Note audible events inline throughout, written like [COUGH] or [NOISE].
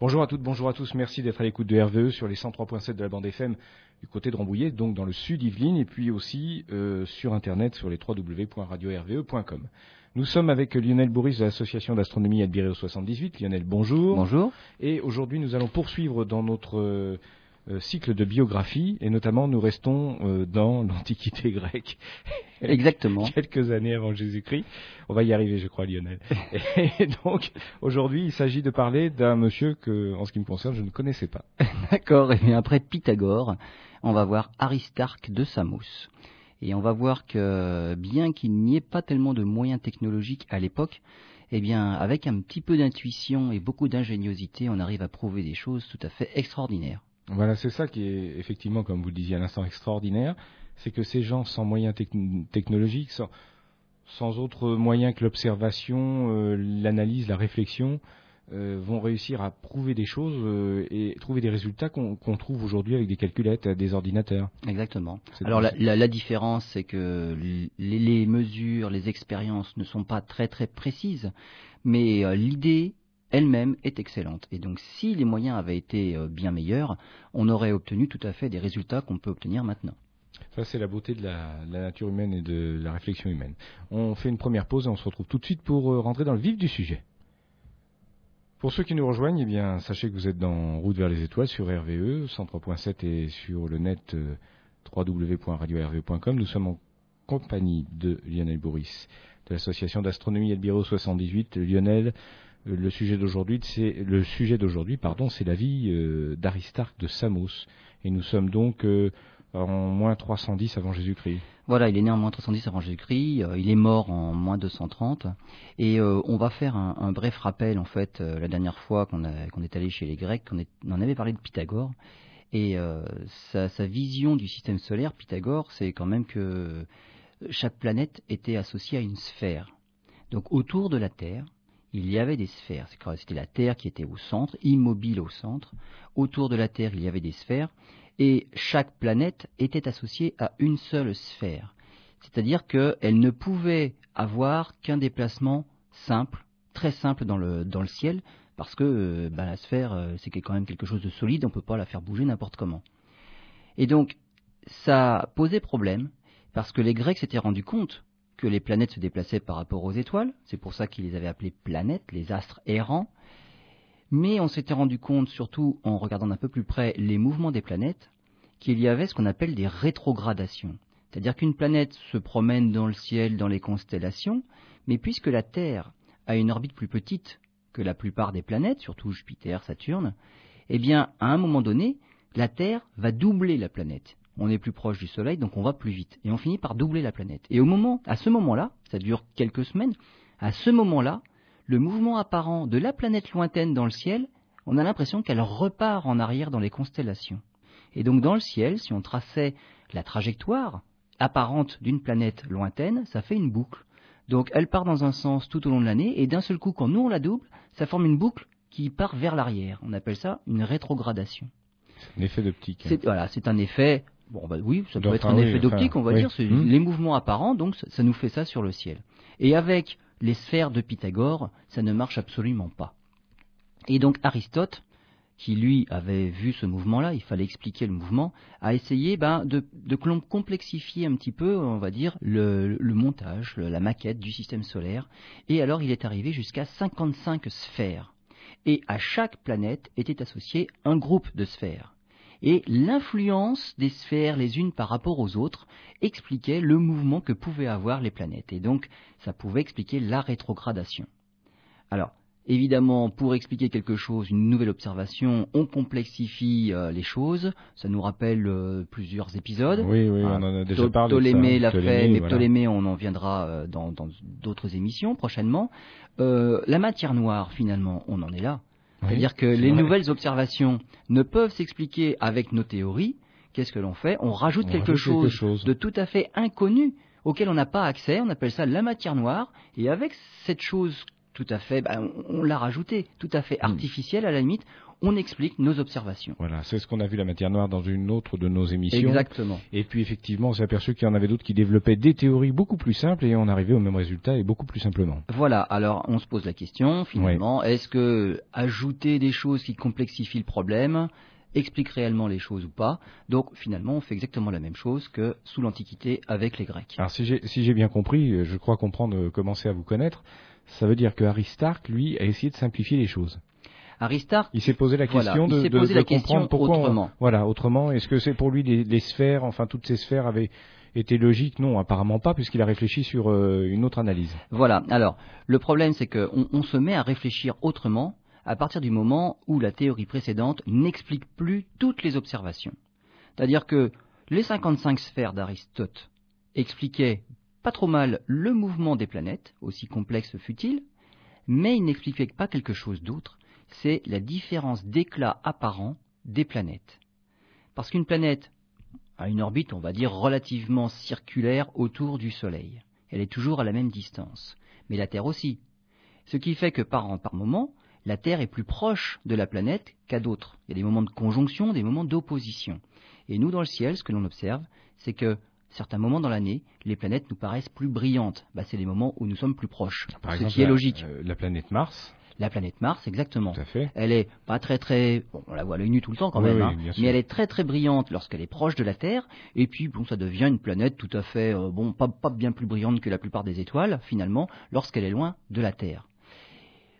Bonjour à toutes, bonjour à tous. Merci d'être à l'écoute de RVE sur les 103.7 de la bande FM du côté de Rambouillet, donc dans le sud Yvelines, et puis aussi euh, sur Internet sur les www.radio-rve.com. Nous sommes avec Lionel Bourris de l'association d'astronomie Albireo 78. Lionel, bonjour. Bonjour. Et aujourd'hui, nous allons poursuivre dans notre euh, cycle de biographie, et notamment nous restons euh, dans [LAUGHS] l'Antiquité grecque. Exactement. [LAUGHS] Quelques années avant Jésus-Christ. On va y arriver, je crois, Lionel. [LAUGHS] et donc, aujourd'hui, il s'agit de parler d'un monsieur que, en ce qui me concerne, je ne connaissais pas. D'accord. Et bien après Pythagore, on va voir Aristarque de Samos. Et on va voir que bien qu'il n'y ait pas tellement de moyens technologiques à l'époque, eh bien, avec un petit peu d'intuition et beaucoup d'ingéniosité, on arrive à prouver des choses tout à fait extraordinaires. Voilà, c'est ça qui est effectivement, comme vous le disiez à l'instant, extraordinaire. C'est que ces gens sans moyens technologiques, sans, sans autres moyens que l'observation, euh, l'analyse, la réflexion, euh, vont réussir à prouver des choses euh, et trouver des résultats qu'on trouve aujourd'hui avec des calculettes, des ordinateurs. Exactement. Alors la, la, la, différence, c'est que les, les, mesures, les expériences ne sont pas très très précises, mais euh, l'idée elle-même est excellente. Et donc si les moyens avaient été bien meilleurs, on aurait obtenu tout à fait des résultats qu'on peut obtenir maintenant. Ça, c'est la beauté de la, nature humaine et de la réflexion humaine. On fait une première pause et on se retrouve tout de suite pour rentrer dans le vif du sujet. Pour ceux qui nous rejoignent, eh bien, sachez que vous êtes dans Route vers les étoiles sur RVE, 103.7 et sur le net euh, www.radio-rve.com. Nous sommes en compagnie de Lionel Bourris, de l'association d'astronomie Elbiro 78. Lionel, euh, le sujet d'aujourd'hui, c'est le sujet d'aujourd'hui, pardon, c'est la vie euh, d'Aristarque de Samos. Et nous sommes donc en moins 310 avant Jésus-Christ. Voilà, il est né en moins 310 avant Jésus-Christ, euh, il est mort en moins 230, et euh, on va faire un, bref rappel en fait. Euh, la dernière fois qu'on qu'on est allé chez les Grecs, on, est, on, en avait parlé de Pythagore, et sa, vision du système solaire, Pythagore, c'est quand même que chaque planète était associée à une sphère. Donc autour de la Terre, il y avait des sphères. C'était la Terre qui était au centre, immobile au centre. Autour de la Terre, il y avait des sphères et chaque planète était associée à une seule sphère. C'est-à-dire qu'elle ne pouvait avoir qu'un déplacement simple, très simple dans le, dans le ciel, parce que euh, bah, la sphère, euh, c'est quand même quelque chose de solide, on ne peut pas la faire bouger n'importe comment. Et donc, ça posait problème, parce que les Grecs s'étaient rendus compte que les planètes se déplaçaient par rapport aux étoiles, c'est pour ça qu'ils les avaient appelées planètes, les astres errants, mais on s'était rendu compte, surtout en regardant d'un peu plus près les mouvements des planètes, qu'il y avait ce qu'on appelle des rétrogradations. C'est-à-dire qu'une planète se promène dans le ciel, dans les constellations, mais puisque la Terre a une orbite plus petite que la plupart des planètes, surtout Jupiter, Saturne, eh bien, à un moment donné, la Terre va doubler la planète. On est plus proche du Soleil, donc on va plus vite. Et on finit par doubler la planète. Et au moment, à ce moment-là, ça dure quelques semaines, à ce moment-là, le mouvement apparent de la planète lointaine dans le ciel, on a l'impression qu'elle repart en arrière dans les constellations. Et donc dans le ciel, si on traçait la trajectoire apparente d'une planète lointaine, ça fait une boucle. Donc elle part dans un sens tout au long de l'année, et d'un seul coup, quand nous on la double, ça forme une boucle qui part vers l'arrière. On appelle ça une rétrogradation. C'est un effet d'optique. C'est, voilà, c'est un effet. Bon, bah oui, ça peut être un effet d'optique, on va dire. Hmm. les mouvements apparents, donc ça nous fait ça sur le ciel. Et avec les sphères de Pythagore, ça ne marche absolument pas. Et donc Aristote, qui lui avait vu ce mouvement-là, il fallait expliquer le mouvement, a essayé ben, de, complexifier un petit peu, on va dire, le, montage, la maquette du système solaire. Et alors il est arrivé jusqu'à 55 sphères. Et à chaque planète était associé un groupe de sphères et l'influence des sphères les unes par rapport aux autres expliquait le mouvement que pouvaient avoir les planètes. Et donc, ça pouvait expliquer la rétrogradation. Alors, Évidemment, pour expliquer quelque chose, une nouvelle observation, on complexifie euh, les choses. Ça nous rappelle euh, plusieurs épisodes. Oui, oui, on en a déjà parlé. Ptolémée l'a fait, mais Ptolémée, on en viendra euh, dans d'autres émissions prochainement. la matière noire, finalement, on en est là. C'est-à-dire que les nouvelles observations ne peuvent s'expliquer avec nos théories. Qu'est-ce que l'on fait? On rajoute, quelque, chose de tout à fait inconnu auquel on n'a pas accès. On appelle ça la matière noire. Et avec cette chose tout à fait, bah, on, l'a rajouté, tout à fait hmm. artificiel à la limite. On explique nos observations. Voilà, c'est ce qu'on a vu la matière noire dans une autre de nos émissions. Exactement. Et puis effectivement, on s'est aperçu qu'il y en avait d'autres qui développaient des théories beaucoup plus simples et on arrivait au même résultat et beaucoup plus simplement. Voilà, alors on se pose la question finalement, est-ce que ajouter des choses qui complexifient le problème explique réellement les choses ou pas? Donc finalement, on fait exactement la même chose que sous l'Antiquité avec les Grecs. Alors si j'ai bien compris, je crois comprendre, euh, commencer à vous connaître, ça veut dire que Aristarque, lui, a essayé de simplifier les choses. Aristarque, il s'est posé la question de, comprendre pourquoi. Autrement. voilà, autrement. Est-ce que c'est pour lui les, sphères, enfin toutes ces sphères avaient été logiques? Non, apparemment pas, puisqu'il a réfléchi sur euh, une autre analyse. Voilà. Alors, le problème, c'est qu'on on se met à réfléchir autrement à partir du moment où la théorie précédente n'explique plus toutes les observations. C'est-à-dire que les 55 sphères d'Aristote expliquaient pas trop mal le mouvement des planètes, aussi complexe fut-il, mais il n'expliquait pas quelque chose d'autre, c'est la différence d'éclat apparent des planètes. Parce qu'une planète a une orbite, on va dire, relativement circulaire autour du Soleil. Elle est toujours à la même distance. Mais la Terre aussi. Ce qui fait que par, par moment, la Terre est plus proche de la planète qu'à d'autres. Il y a des moments de conjonction, des moments d'opposition. Et nous, dans le ciel, ce que l'on observe, c'est que certains moments dans l'année, les planètes nous paraissent plus brillantes. Bah, c'est les moments où nous sommes plus proches. ce qui est logique. Euh, la planète Mars la planète Mars, exactement. Tout à fait. Elle est pas très très, bon, on la voit à l'œil nu tout le temps quand même, hein, mais elle est très très brillante lorsqu'elle est proche de la Terre, et puis bon, ça devient une planète tout à fait, euh, bon, pas, pas bien plus brillante que la plupart des étoiles finalement, lorsqu'elle est loin de la Terre.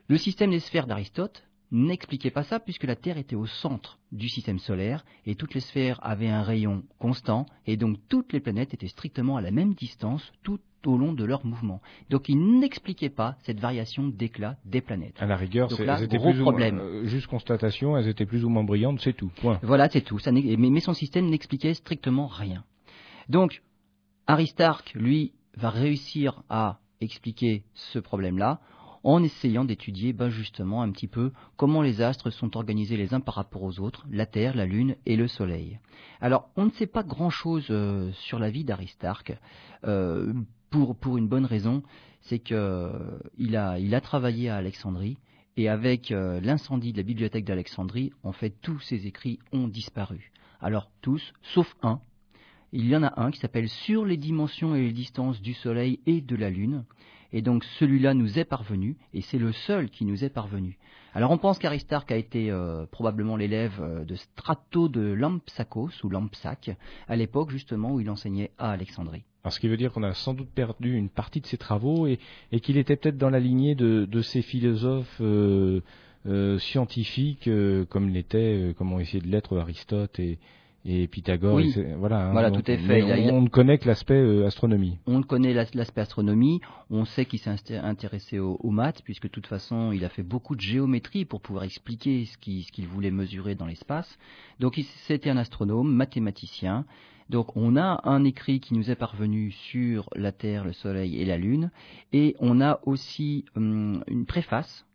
Le système des sphères d'Aristote n'expliquait pas ça puisque la Terre était au centre du système solaire et toutes les sphères avaient un rayon constant et donc toutes les planètes étaient strictement à la même distance tout au long de leur mouvement. Donc il n'expliquait pas cette variation d'éclat des planètes. À la rigueur, elles étaient plus problème. Ou euh, juste constatation, elles étaient plus ou moins brillantes, c'est tout. Voilà, c'est tout. mais son système n'expliquait strictement rien. Donc Aristarque, lui, va réussir à expliquer ce problème-là en essayant d'étudier ben, justement un petit peu comment les astres sont organisés les uns par rapport aux autres, la Terre, la Lune et le Soleil. Alors on ne sait pas grand-chose euh, sur la vie d'Aristarque, euh, pour, pour une bonne raison, c'est qu'il a, il a travaillé à Alexandrie, et avec euh, l'incendie de la bibliothèque d'Alexandrie, en fait, tous ses écrits ont disparu. Alors tous, sauf un. Il y en a un qui s'appelle Sur les dimensions et les distances du Soleil et de la Lune, et donc celui-là nous est parvenu, et c'est le seul qui nous est parvenu. Alors on pense qu'Aristarque a été euh, probablement l'élève euh, de Strato de Lampsakos, ou Lampsac, à l'époque justement où il enseignait à Alexandrie. Alors, ce qui veut dire qu'on a sans doute perdu une partie de ses travaux et, qu'il était peut-être dans la lignée de, ces philosophes euh, scientifiques comme l'était, comme ont essayé de l'être Aristote et, et Pythagore. voilà, hein, voilà tout à fait. On, ne connaît que l'aspect euh, astronomie. On connaît l'aspect astronomie. On sait qu'il s'est intéressé aux, maths, puisque de toute façon, il a fait beaucoup de géométrie pour pouvoir expliquer ce qu'il voulait mesurer dans l'espace. Donc, c'était un astronome, mathématicien. Donc, on a un écrit qui nous est parvenu sur la Terre, le Soleil et la Lune, et on a aussi hum, une préface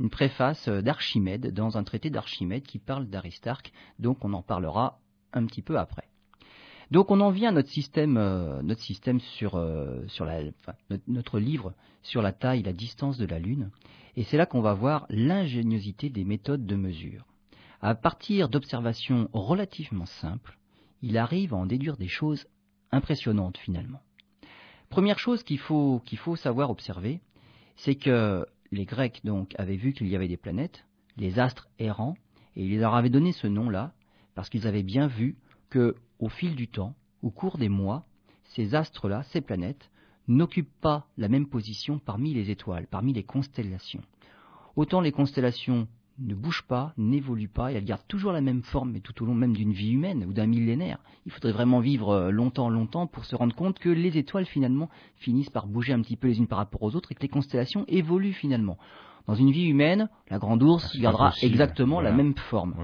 une préface d'Archimède dans un traité d'Archimède qui parle d'Aristarque, donc on en parlera un petit peu après. Donc on en vient à notre système, euh, notre système sur, euh, notre, livre sur la taille, la distance de la Lune, et c'est là qu'on va voir l'ingéniosité des méthodes de mesure. À partir d'observations relativement simples, il arrive à en déduire des choses impressionnantes finalement. Première chose qu'il faut, qu'il faut savoir observer, c'est que les Grecs donc avaient vu qu'il y avait des planètes, les astres errants, et ils leur avaient donné ce nom-là, parce qu'ils avaient bien vu que, au fil du temps, au cours des mois, ces astres-là, ces planètes, n'occupent pas la même position parmi les étoiles, parmi les constellations. Autant les constellations ne bougent pas, n'évoluent pas, et elles gardent toujours la même forme, mais tout au long même d'une vie humaine ou d'un millénaire. Il faudrait vraiment vivre euh, longtemps, longtemps pour se rendre compte que les étoiles finalement finissent par bouger un petit peu les unes par rapport aux autres et que les constellations évoluent finalement. Dans une vie humaine, la grande ours gardera exactement la même forme.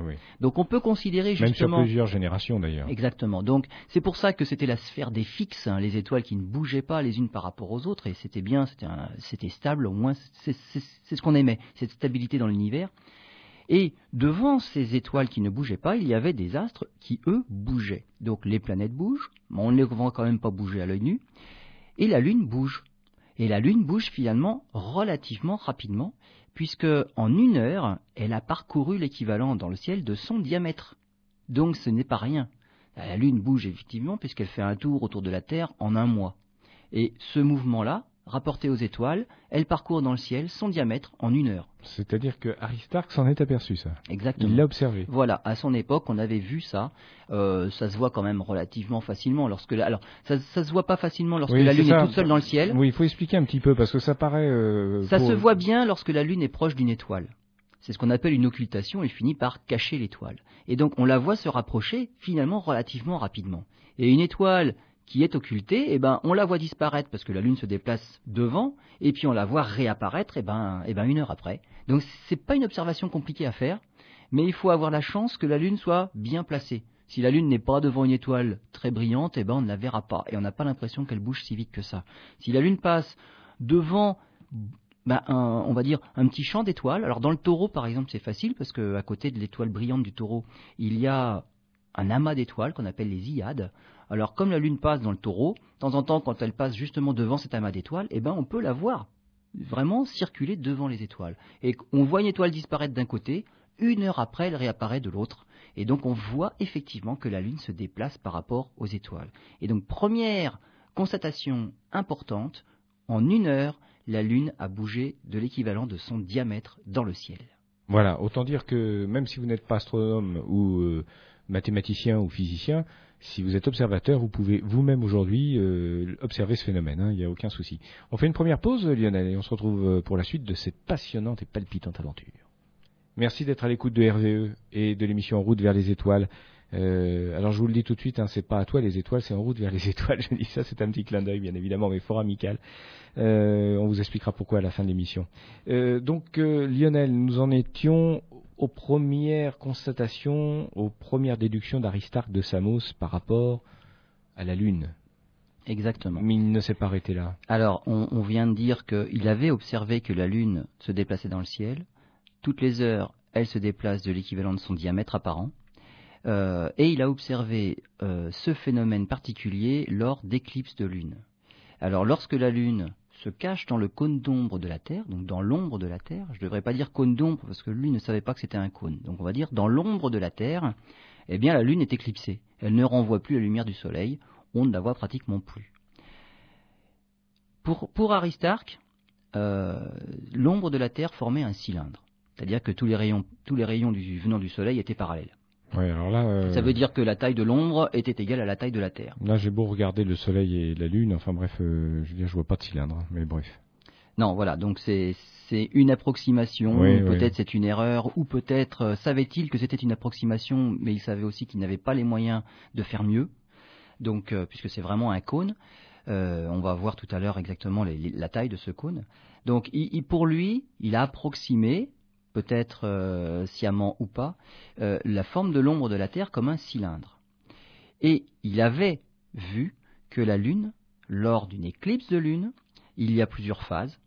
Donc on peut considérer justement... Même sur plusieurs générations d'ailleurs. Exactement. Donc c'est pour ça que c'était la sphère des fixes, hein, les étoiles qui ne bougeaient pas les unes par rapport aux autres, et c'était bien, c'était stable, au moins c'est ce qu'on aimait, cette stabilité dans l'univers. Et devant ces étoiles qui ne bougeaient pas, il y avait des astres qui, eux, bougeaient. Donc les planètes bougent, mais on ne les voit quand même pas bouger à l'œil nu, et la Lune bouge. Et la Lune bouge finalement relativement rapidement, puisque en une heure, elle a parcouru l'équivalent dans le ciel de son diamètre. Donc ce n'est pas rien. La Lune bouge effectivement puisqu'elle fait un tour autour de la Terre en un mois. Et ce mouvement-là, rapporté aux étoiles, elle parcourt dans le ciel son diamètre en une heure. C'est-à-dire que Aristarque s'en est aperçu, ça. Exactement. Il l'a observé. Voilà, à son époque, on avait vu ça. Euh, ça se voit quand même relativement facilement lorsque la... alors ça, ça se voit pas facilement lorsque Oui, la Lune est toute seule dans le ciel. Oui, il faut expliquer un petit peu parce que ça paraît. euh, Ça pour- se voit bien lorsque la Lune est proche d'une étoile. C'est ce qu'on appelle une occultation, elle finit par cacher l'étoile. Et donc on la voit se rapprocher finalement relativement rapidement. Et une étoile qui est occultée, eh ben, on la voit disparaître parce que la Lune se déplace devant, et puis on la voit réapparaître eh ben, eh ben, une heure après. Donc c'est pas une observation compliquée à faire, mais il faut avoir la chance que la Lune soit bien placée. Si la Lune n'est pas devant une étoile très brillante, eh ben, on ne la verra pas, et on n'a pas l'impression qu'elle bouge si vite que ça. Si la Lune passe devant ben, un- on va dire un petit champ d'étoiles. Alors dans le taureau par exemple c'est facile parce que à côté de l'étoile brillante du taureau il y a un amas d'étoiles qu'on appelle les Iades. Alors comme la lune passe dans le taureau, de temps en temps quand elle passe justement devant cet amas d'étoiles, eh ben on peut la voir vraiment circuler devant les étoiles. Et on voit une étoile disparaître d'un côté, une heure après elle réapparaît de l'autre. Et donc on voit effectivement que la lune se déplace par rapport aux étoiles. Et donc première constatation importante, en une heure, la Lune a bougé de l'équivalent de son diamètre dans le ciel. Voilà, autant dire que même si vous n'êtes pas astronome ou euh, mathématicien ou physicien, si vous êtes observateur, vous pouvez vous-même aujourd'hui euh, observer ce phénomène, hein, il n'y a aucun souci. On fait une première pause, Lionel, et on se retrouve euh, pour la suite de cette passionnante et palpitante aventure. Merci d'être à l'écoute de RVE et de l'émission En route vers les étoiles. Euh, alors je vous le dis tout de suite, hein, c'est pas à toi les étoiles, c'est en route vers les [LAUGHS] étoiles. Je dis ça, c'est un petit clin d'œil, bien évidemment, mais fort amical. On vous expliquera pourquoi à la fin de l'émission. Donc Lionel, nous en étions aux premières constatations, aux premières déductions d'Aristarque de Samos par rapport à la Lune. Exactement. Mais il ne s'est pas arrêté là. Alors, on, on vient de dire qu'il avait observé que la Lune se déplaçait dans le ciel. Toutes les heures, elle se déplace de l'équivalent de son diamètre apparent. Euh, et il a observé euh, ce phénomène particulier lors d'éclipses de Lune. Alors, lorsque la Lune se cache dans le cône d'ombre de la Terre, donc dans l'ombre de la Terre, je ne devrais pas dire cône d'ombre parce que lui ne savait pas que c'était un cône, donc on va dire dans l'ombre de la Terre, eh bien la Lune est éclipsée. Elle ne renvoie plus la lumière du Soleil, on ne la voit pratiquement plus. Pour, Aristarque, euh, l'ombre de la Terre formait un cylindre, c'est-à-dire que tous les rayons, tous les rayons venant du Soleil étaient parallèles. Ouais, alors là, euh, Ça veut dire que la taille de l'ombre était égale à la taille de la Terre. là j'ai beau regarder le Soleil et la Lune, enfin bref, euh, je veux dire, je vois pas de cylindre, mais bref. Non, voilà, donc c'est c'est une approximation, Oui, peut-être oui. c'est une erreur, ou peut-être euh, savait-il que c'était une approximation, mais il savait aussi qu'il n'avait pas les moyens de faire mieux. Donc, puisque c'est vraiment un cône, on va voir tout à l'heure exactement les- les- la taille de ce cône. Donc, il- il- pour lui, il a approximé, peut-être euh, sciemment ou pas, euh, la forme de l'ombre de la Terre comme un cylindre. Et il avait vu que la Lune, lors d'une éclipse de Lune, il y a plusieurs phases.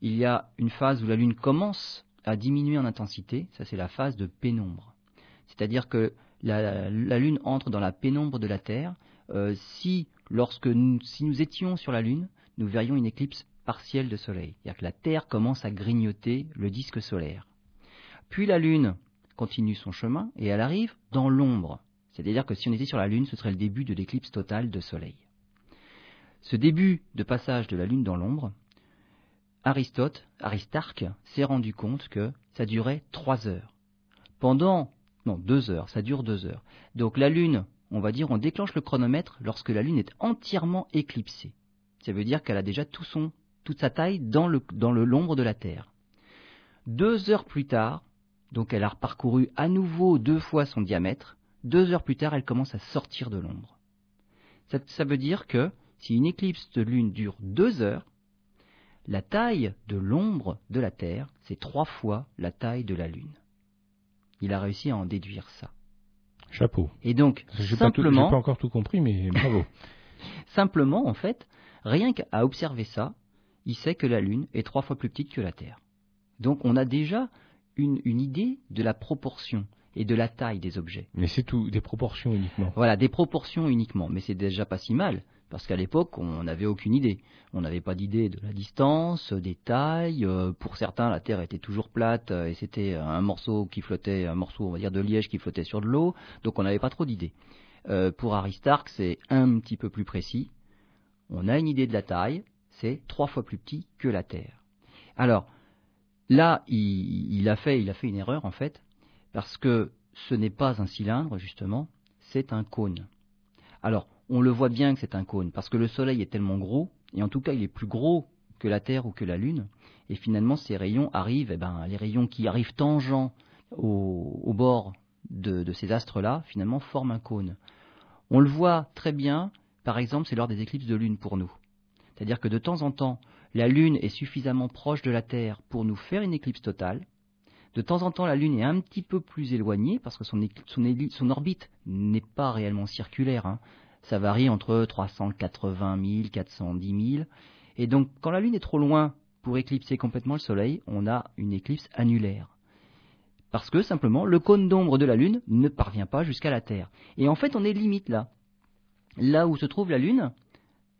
Il y a une phase où la Lune commence à diminuer en intensité, ça c'est la phase de pénombre. C'est-à-dire que la, Lune entre dans la pénombre de la Terre. Euh, si, lorsque nous, si nous étions sur la Lune, nous verrions une éclipse partielle de Soleil. C'est-à-dire que la Terre commence à grignoter le disque solaire. Puis la Lune continue son chemin et elle arrive dans l'ombre. C'est-à-dire que si on était sur la Lune, ce serait le début de l'éclipse totale de Soleil. Ce début de passage de la Lune dans l'ombre, Aristote, Aristarque, s'est rendu compte que ça durait trois heures. Pendant, non, deux heures, ça dure deux heures. Donc la Lune, on va dire, on déclenche le chronomètre lorsque la Lune est entièrement éclipsée. Ça veut dire qu'elle a déjà tout son, toute sa taille dans l'ombre de la Terre. Deux heures plus tard, donc elle a parcouru à nouveau deux fois son diamètre, deux heures plus tard, elle commence à sortir de l'ombre. Ça, ça veut dire que si une éclipse de lune dure deux heures, la taille de l'ombre de la Terre, c'est trois fois la taille de la Lune. Il a réussi à en déduire ça. Chapeau. Et donc, J'ai pas, tout- simplement, pas encore tout compris, mais [LAUGHS] bravo. simplement, en fait, rien qu'à observer ça, il sait que la Lune est trois fois plus petite que la Terre. Donc, on a déjà une, une idée de la proportion et de la taille des objets. mais c'est tout, des proportions uniquement. Voilà, des proportions uniquement, mais c'est déjà pas si mal, Parce qu'à l'époque, on n'avait aucune idée. On n'avait pas d'idée de la distance, des tailles. Euh, pour certains, la Terre était toujours plate euh, et c'était un morceau qui flottait, un morceau, on va dire, de liège qui flottait sur de l'eau. Donc on n'avait pas trop d'idées. Euh, pour Aristarque, c'est un petit peu plus précis. On a une idée de la taille, c'est trois fois plus petit que la Terre. Alors, là, il, a fait, une erreur en fait, parce que ce n'est pas un cylindre, justement, c'est un cône. Alors, on le voit bien que c'est un cône, parce que le Soleil est tellement gros, et en tout cas il est plus gros que la Terre ou que la Lune, et finalement ces rayons arrivent, eh ben, les rayons qui arrivent tangents au, bord de ces astres-là, finalement forment un cône. On le voit très bien, par exemple, c'est lors des éclipses de Lune pour nous. C'est-à-dire que de temps en temps, la Lune est suffisamment proche de la Terre pour nous faire une éclipse totale, de temps en temps, la Lune est un petit peu plus éloignée parce que son, orbite n'est pas réellement circulaire. Hein. Ça varie entre 380 000, 410 000. Et donc, quand la Lune est trop loin pour éclipser complètement le Soleil, on a une éclipse annulaire. Parce que simplement, le cône d'ombre de la Lune ne parvient pas jusqu'à la Terre. Et en fait, on est limite là. Là où se trouve la Lune,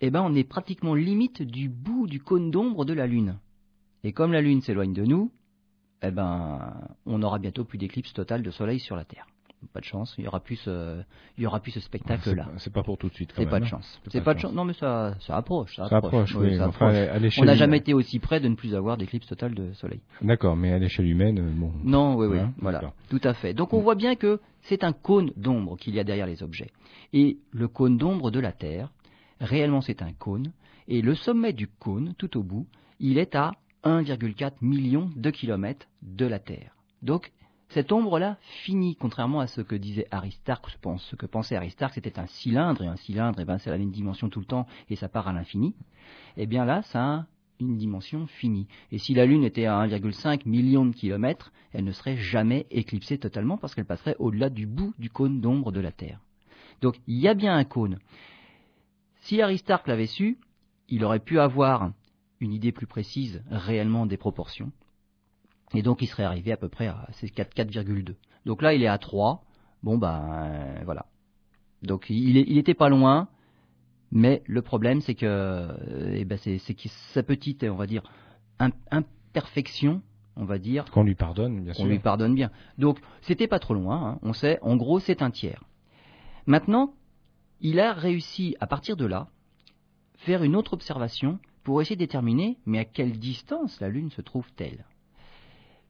eh ben, on est pratiquement limite du bout du cône d'ombre de la Lune. Et comme la Lune s'éloigne de nous, eh ben, on aura bientôt plus d'éclipse totale de soleil sur la Terre. Pas de chance, il y aura plus ce, il y aura plus ce spectacle-là. C'est pas pour tout de suite. C'est pas de chance. C'est pas, de chance. Non, mais ça, ça approche. Ça, approche. oui. on n'a jamais été aussi près de ne plus avoir d'éclipse totale de soleil. D'accord, mais à l'échelle humaine, euh, bon. Non, oui, oui, hein, voilà, tout à fait. Donc on voit bien que c'est un cône d'ombre qu'il y a derrière les objets. Et le cône d'ombre de la Terre, réellement c'est un cône, et le sommet du cône, tout au bout, il est à 1,4 million de kilomètres de la Terre. Donc, cette ombre-là finit, contrairement à ce que disait Aristarque, ce que pensait Aristarque, c'était un cylindre, et un cylindre, eh ben, ça a une dimension tout le temps, et ça part à l'infini. Eh bien là, ça a une dimension finie. Et si la Lune était à 1,5 million de kilomètres, elle ne serait jamais éclipsée totalement, parce qu'elle passerait au-delà du bout du cône d'ombre de la Terre. Donc, il y a bien un cône. Si Aristarque l'avait su, il aurait pu avoir une idée plus précise réellement des proportions. Et donc il serait arrivé à peu près à 4,2. Donc là il est à 3. Bon ben euh, voilà. Donc il, il était pas loin, mais le problème c'est que euh, eh ben, c'est sa petite, on va dire, imperfection, on va dire. Qu'on lui pardonne, bien sûr. On lui pardonne bien. Donc c'était pas trop loin. Hein. On sait, en gros c'est un tiers. Maintenant, il a réussi à partir de là faire une autre observation pour essayer de déterminer mais à quelle distance la Lune se trouve-t-elle.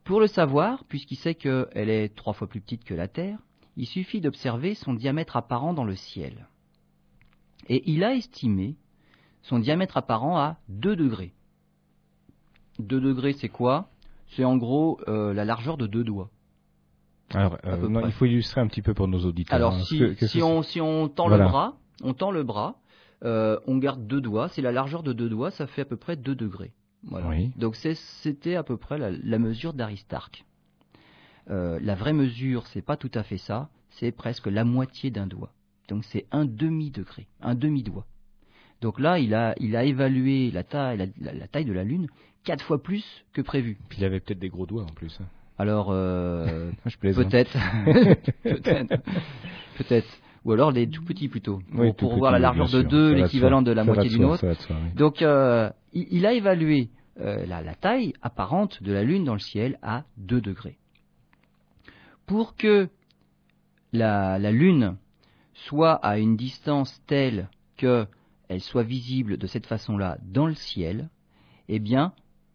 Pour le savoir, puisqu'il sait qu'elle est trois fois plus petite que la Terre, il suffit d'observer son diamètre apparent dans le ciel. Et il a estimé son diamètre apparent à 2 degrés. 2 degrés, c'est quoi? C'est en gros euh, la largeur de deux doigts. Alors, euh, il faut illustrer un petit peu pour nos auditeurs. Alors, hein, si, on, si, on, tend le bras, on tend le bras, euh, on garde deux doigts, c'est la largeur de deux doigts, ça fait à peu près 2 degrés. Donc c'était à peu près la, mesure d'Aristarque. Euh, la vraie mesure, c'est pas tout à fait ça, c'est presque la moitié d'un doigt. Donc c'est un demi degré, un demi doigt. Donc là, il a, il a évalué la taille, la, taille de la Lune quatre fois plus que prévu. Puis il avait peut-être des gros doigts en plus. Hein. Alors, euh, [LAUGHS] peut-être, [LAUGHS] peut-être, peut-être. Ou alors les tout petits plutôt, pour, voir la largeur de deux, l'équivalent de la moitié d'une autre. Donc euh, il, a évalué euh, la, taille apparente de la Lune dans le ciel à 2 degrés. Pour que la, la Lune soit à une distance telle qu'elle soit visible de cette façon-là dans le ciel, eh bien,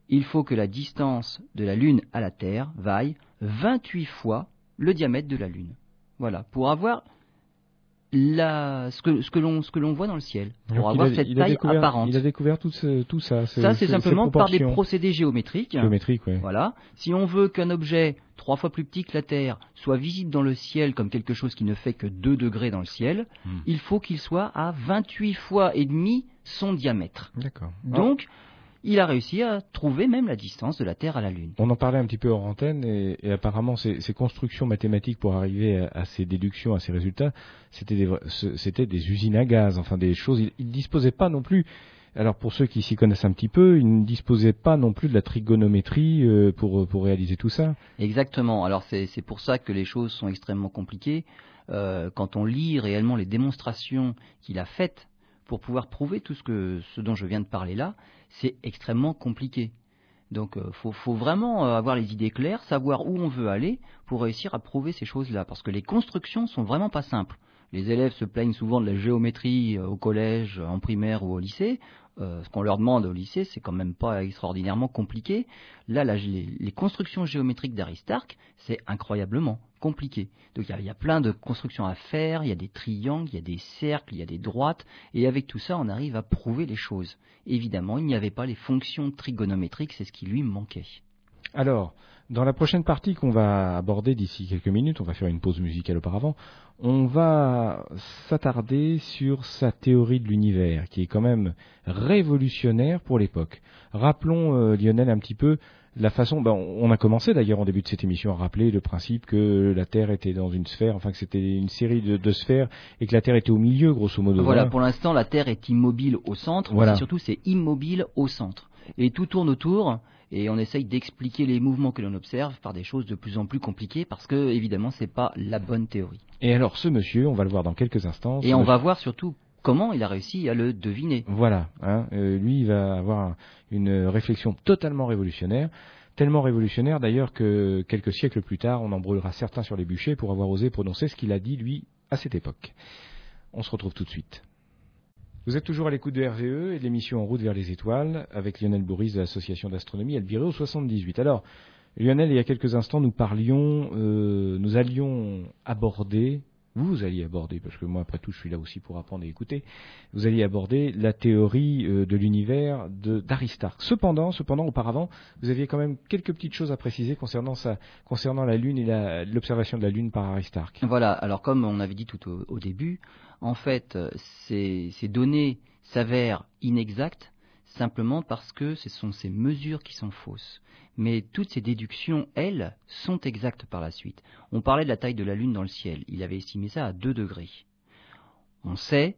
il faut que la distance de la Lune à la Terre vaille 28 fois le diamètre de la Lune. Voilà, pour avoir la, ce que, ce que l'on voit dans le ciel pour avoir cette taille apparente. Il a découvert tout, tout ça. Ça, c'est simplement par des procédés géométriques. Géométriques, oui. Voilà. Si on veut qu'un objet trois fois plus petit que la Terre soit visible dans le ciel comme quelque chose qui ne fait que 2 degrés dans le ciel, hmm. il faut qu'il soit à 28 fois et demi son diamètre. D'accord. Donc, il a réussi à trouver même la distance de la Terre à la Lune. On en parlait un petit peu en antenne et, apparemment ces, constructions mathématiques pour arriver à, ces déductions, à ces résultats, c'était des, des, usines à gaz, enfin des choses. Il ne disposait pas non plus. Alors pour ceux qui s'y connaissent un petit peu, il ne disposait pas non plus de la trigonométrie euh, pour, pour réaliser tout ça. Exactement. Alors c'est pour ça que les choses sont extrêmement compliquées. Euh, quand on lit réellement les démonstrations qu'il a faites pour pouvoir prouver tout ce, dont je viens de parler là, c'est extrêmement compliqué. Donc il faut, faut, vraiment avoir les idées claires, savoir où on veut aller pour réussir à prouver ces choses-là, parce que les constructions sont vraiment pas simples. Les élèves se plaignent souvent de la géométrie au collège, en primaire ou au lycée. Euh, ce qu'on leur demande au lycée, c'est quand même pas extraordinairement compliqué. Là, les, constructions géométriques d'Aristarque, c'est incroyablement compliqué. Donc il y, a plein de constructions à faire, il y a des triangles, il y a des cercles, il y a des droites, et avec tout ça, on arrive à prouver les choses. Évidemment, il n'y avait pas les fonctions trigonométriques, c'est ce qui lui manquait. Alors, dans la prochaine partie qu'on va aborder d'ici quelques minutes, on va faire une pause musicale auparavant, on va s'attarder sur sa théorie de l'univers, qui est quand même révolutionnaire pour l'époque. Rappelons, euh, Lionel, un petit peu la façon, ben, on a commencé d'ailleurs en début de cette émission à rappeler le principe que la Terre était dans une sphère, enfin que c'était une série de, sphères et que la Terre était au milieu, grosso modo. Voilà, pour l'instant, la Terre est immobile au centre, voilà. surtout c'est immobile au centre. Et tout tourne autour, et on essaye d'expliquer les mouvements que l'on observe par des choses de plus en plus compliquées parce que évidemment c'est pas la bonne théorie. Et alors ce monsieur, on va le voir dans quelques instants. Et on va voir surtout comment il a réussi à le deviner. Voilà, hein, euh, lui il va avoir une réflexion totalement révolutionnaire, tellement révolutionnaire d'ailleurs que quelques siècles plus tard on en brûlera certains sur les bûchers pour avoir osé prononcer ce qu'il a dit lui à cette époque. On se retrouve tout de suite. Vous êtes toujours à l'écoute de RVE et de l'émission En route vers les étoiles avec Lionel Bourris de l'association d'astronomie Albireo 78. Alors, Lionel, il y a quelques instants, nous parlions, euh, nous allions aborder, vous alliez aborder, parce que moi, après tout, je suis là aussi pour apprendre et écouter, vous alliez aborder la théorie euh, de l'univers d'Aristarque. Cependant, cependant, auparavant, vous aviez quand même quelques petites choses à préciser concernant, concernant la Lune et l'observation de la Lune par Aristarque. Voilà, alors comme on avait dit tout au début, en fait, euh, ces, données s'avèrent inexactes simplement parce que ce sont ces mesures qui sont fausses. Mais toutes ces déductions, elles, sont exactes par la suite. On parlait de la taille de la Lune dans le ciel. Il avait estimé ça à 2 degrés. On sait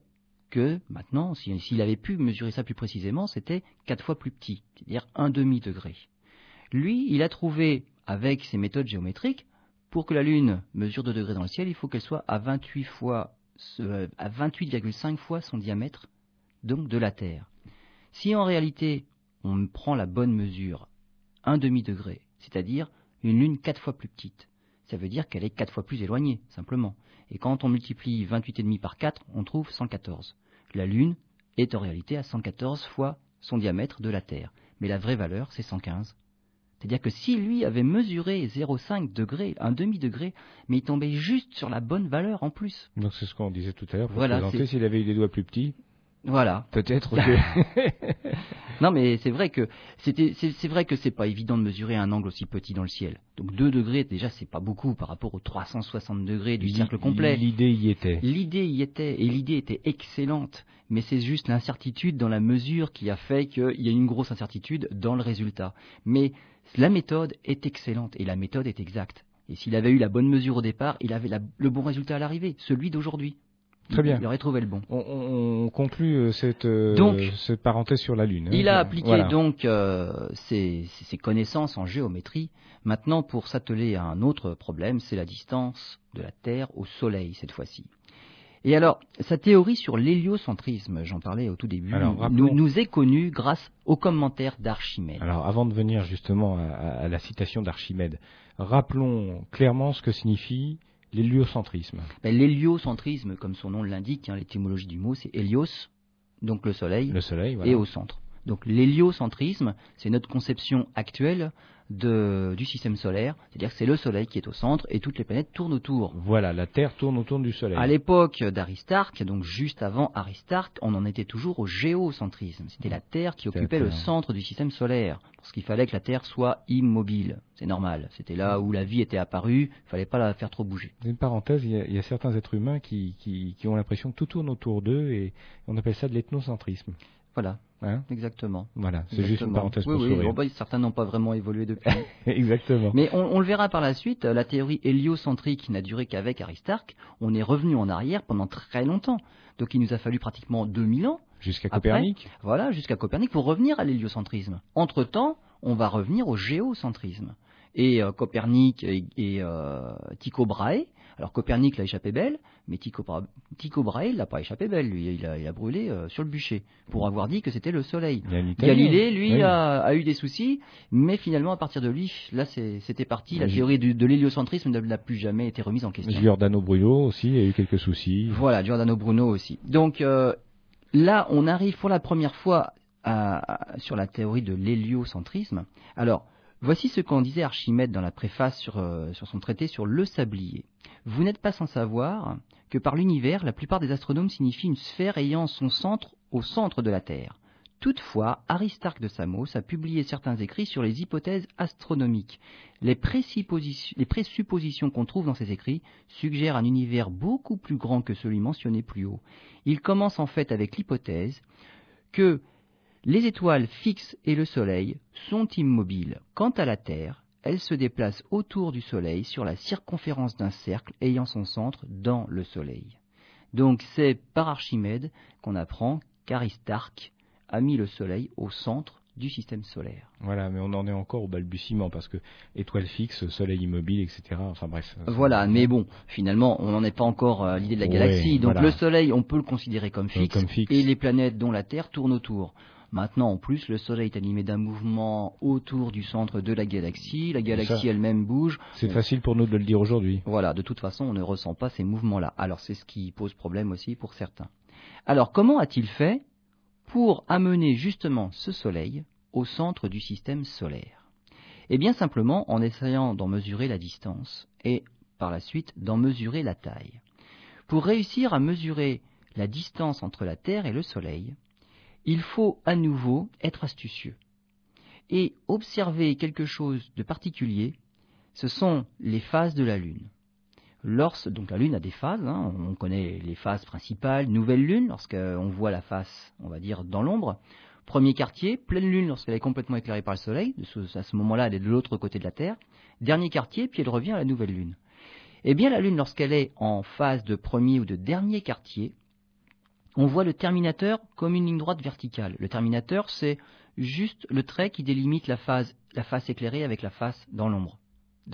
que maintenant, s'il avait pu mesurer ça plus précisément, c'était 4 fois plus petit, c'est-à-dire un demi-degré. Lui, il a trouvé, avec ses méthodes géométriques, pour que la Lune mesure 2 degrés dans le ciel, il faut qu'elle soit à 28 fois 28,5 fois son diamètre, donc de la Terre. Si en réalité on prend la bonne mesure, un demi-degré, c'est-à-dire une Lune quatre fois plus petite, ça veut dire qu'elle est quatre fois plus éloignée, simplement. Et quand on multiplie 28,5 par 4, on trouve 114. La Lune est en réalité à 114 fois son diamètre de la Terre. Mais la vraie valeur, c'est 115. C'est-à-dire que si lui avait mesuré 0,5 degré, un demi-degré, mais il tombait juste sur la bonne valeur en plus. Donc c'est ce qu'on disait tout à l'heure, voilà, s'il avait eu des doigts plus petits. Voilà. Peut-être [LAUGHS] non, mais c'est vrai que c'était, c'est, vrai que c'est pas évident de mesurer un angle aussi petit dans le ciel. Donc 2 degrés, déjà, c'est pas beaucoup par rapport aux 360 degrés du cercle complet. L'idée y était. L'idée y était, et l'idée était excellente. Mais c'est juste l'incertitude dans la mesure qui a fait qu'il y a une grosse incertitude dans le résultat. Mais la méthode est excellente et la méthode est exacte. Et s'il avait eu la bonne mesure au départ, il avait le bon résultat à l'arrivée, celui d'aujourd'hui. Très bien. Il aurait trouvé le bon. On, conclut euh, cette, euh, cette, parenthèse sur la Lune. Hein. Il a appliqué donc euh, ses, connaissances en géométrie. Maintenant, pour s'atteler à un autre problème, c'est la distance de la Terre au Soleil cette fois-ci. Et alors, sa théorie sur l'héliocentrisme, j'en parlais au tout début, nous, est connue grâce aux commentaires d'Archimède. Alors, avant de venir justement à, la citation d'Archimède, rappelons clairement ce que signifie l'héliocentrisme. Ben, l'héliocentrisme, comme son nom l'indique, hein, l'étymologie du mot, c'est hélios, donc le soleil, le soleil et au centre. Donc l'héliocentrisme, c'est notre conception actuelle du système solaire, c'est-à-dire que c'est le Soleil qui est au centre et toutes les planètes tournent autour. Voilà, la Terre tourne autour du Soleil. À l'époque d'Aristarque, donc juste avant Aristarque, on en était toujours au géocentrisme. C'était la Terre qui occupait le centre du système solaire, parce qu'il fallait que la Terre soit immobile. C'est normal. C'était là où la vie était apparue, il fallait pas la faire trop bouger. Une parenthèse, il y, a, certains êtres humains qui, qui ont l'impression que tout tourne autour d'eux et on appelle ça de l'ethnocentrisme. Voilà. Hein Exactement. Voilà, c'est juste une parenthèse pour oui, oui. Bah, certains n'ont pas vraiment évolué depuis. [LAUGHS] Exactement. Mais on, le verra par la suite, la théorie héliocentrique n'a duré qu'avec Aristarque. On est revenu en arrière pendant très longtemps. Donc il nous a fallu pratiquement 2000 ans. Jusqu'à Copernic Voilà, jusqu'à Copernic pour revenir à l'héliocentrisme. Entre-temps, on va revenir au géocentrisme. Et euh, Copernic et, euh, Tycho Brahe, Alors Copernic l'a échappé belle, mais Tycho, Tycho Brahe l'a pas échappé belle, lui, il a, brûlé euh, sur le bûcher pour avoir dit que c'était le Soleil. Galilée, lui, a, eu des soucis, mais finalement, à partir de lui, là, c'était parti. La théorie de l'héliocentrisme n'a plus jamais été remise en question. Giordano Bruno aussi a eu quelques soucis. Voilà, Giordano Bruno aussi. Donc euh, là, on arrive pour la première fois sur la théorie de l'héliocentrisme. Alors, voici ce qu'en disait Archimède dans la préface euh, sur, son traité sur le sablier. Vous n'êtes pas sans savoir que par l'univers, la plupart des astronomes signifient une sphère ayant son centre au centre de la Terre. Toutefois, Aristarque de Samos a publié certains écrits sur les hypothèses astronomiques. Les, présuppositions qu'on trouve dans ces écrits suggèrent un univers beaucoup plus grand que celui mentionné plus haut. Il commence en fait avec l'hypothèse que les étoiles fixes et le Soleil sont immobiles. Quant à la Terre, elle se déplace autour du Soleil sur la circonférence d'un cercle ayant son centre dans le Soleil. Donc c'est par Archimède qu'on apprend qu'Aristarque a mis le Soleil au centre du système solaire. Voilà, mais on en est encore au balbutiement parce que étoile fixe, soleil immobile, etc. Enfin bref. Voilà, mais bon, finalement, on n'en est pas encore à l'idée de la galaxie. Donc le soleil, on peut le considérer comme fixe, comme fixe, et les planètes dont la Terre tournent autour. Maintenant, en plus, le Soleil est animé d'un mouvement autour du centre de la galaxie. La galaxie elle-même bouge. C'est facile pour nous de le dire aujourd'hui. Voilà, de toute façon, on ne ressent pas ces mouvements-là. Alors, c'est ce qui pose problème aussi pour certains. Alors, comment a-t-il fait pour amener justement ce Soleil au centre du système solaire? Eh bien simplement en essayant d'en mesurer la distance et par la suite d'en mesurer la taille. Pour réussir à mesurer la distance entre la Terre et le Soleil, il faut à nouveau être astucieux et observer quelque chose de particulier, ce sont les phases de la Lune donc la Lune a des phases, hein. on connaît les phases principales, nouvelle Lune, lorsqu'on voit la face, on va dire, dans l'ombre. Premier quartier, pleine Lune lorsqu'elle est complètement éclairée par le Soleil, à ce moment-là elle est de l'autre côté de la Terre. Dernier quartier, puis elle revient à la nouvelle Lune. Eh bien la Lune, lorsqu'elle est en phase de premier ou de dernier quartier, on voit le terminateur comme une ligne droite verticale. Le terminateur, c'est juste le trait qui délimite la phase, la face éclairée avec la face dans l'ombre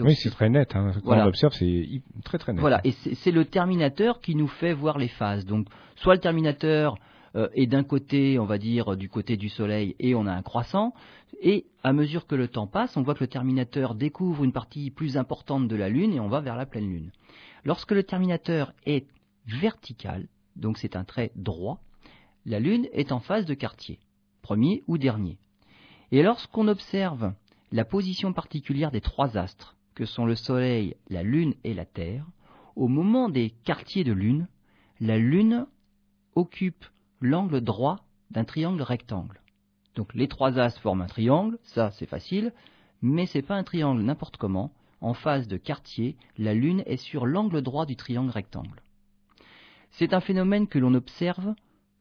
oui, c'est très net. Hein. Quand on observe, c'est très très net. Voilà, et c'est le terminateur qui nous fait voir les phases. Donc, soit le terminateur euh, est d'un côté, on va dire, du côté du Soleil, et on a un croissant, et à mesure que le temps passe, on voit que le terminateur découvre une partie plus importante de la Lune, et on va vers la pleine Lune. Lorsque le terminateur est vertical, donc c'est un trait droit, la Lune est en phase de quartier, premier ou dernier. Et lorsqu'on observe la position particulière des trois astres, que sont le Soleil, la Lune et la Terre, au moment des quartiers de Lune, la Lune occupe l'angle droit d'un triangle rectangle. Donc les trois astres forment un triangle, ça c'est facile, mais c'est pas un triangle n'importe comment. En phase de quartier, la Lune est sur l'angle droit du triangle rectangle. C'est un phénomène que l'on observe